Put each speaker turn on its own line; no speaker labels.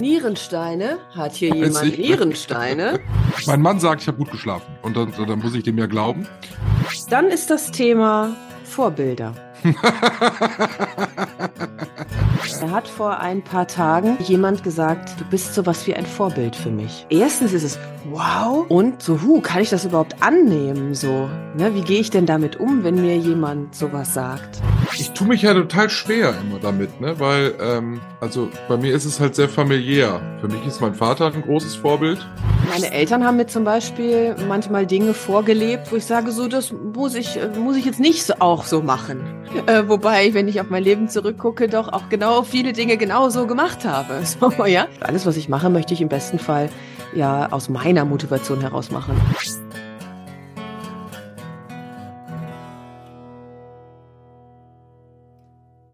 Nierensteine? Hat hier jemand
ich.
Nierensteine?
Mein Mann sagt, ich habe gut geschlafen. Und dann, dann muss ich dem ja glauben.
Dann ist das Thema Vorbilder. Hat vor ein paar Tagen jemand gesagt, du bist sowas wie ein Vorbild für mich. Erstens ist es wow und so, hu, kann ich das überhaupt annehmen? So, ne, wie gehe ich denn damit um, wenn mir jemand sowas sagt?
Ich tue mich ja total schwer immer damit, ne? Weil, ähm, also bei mir ist es halt sehr familiär. Für mich ist mein Vater ein großes Vorbild.
Meine Eltern haben mir zum Beispiel manchmal Dinge vorgelebt, wo ich sage, so das muss ich, äh, muss ich jetzt nicht so, auch so machen. Äh, wobei, wenn ich auf mein Leben zurückgucke, doch auch genau viele Dinge genau so gemacht habe. So, ja. Alles, was ich mache, möchte ich im besten Fall ja aus meiner Motivation heraus machen.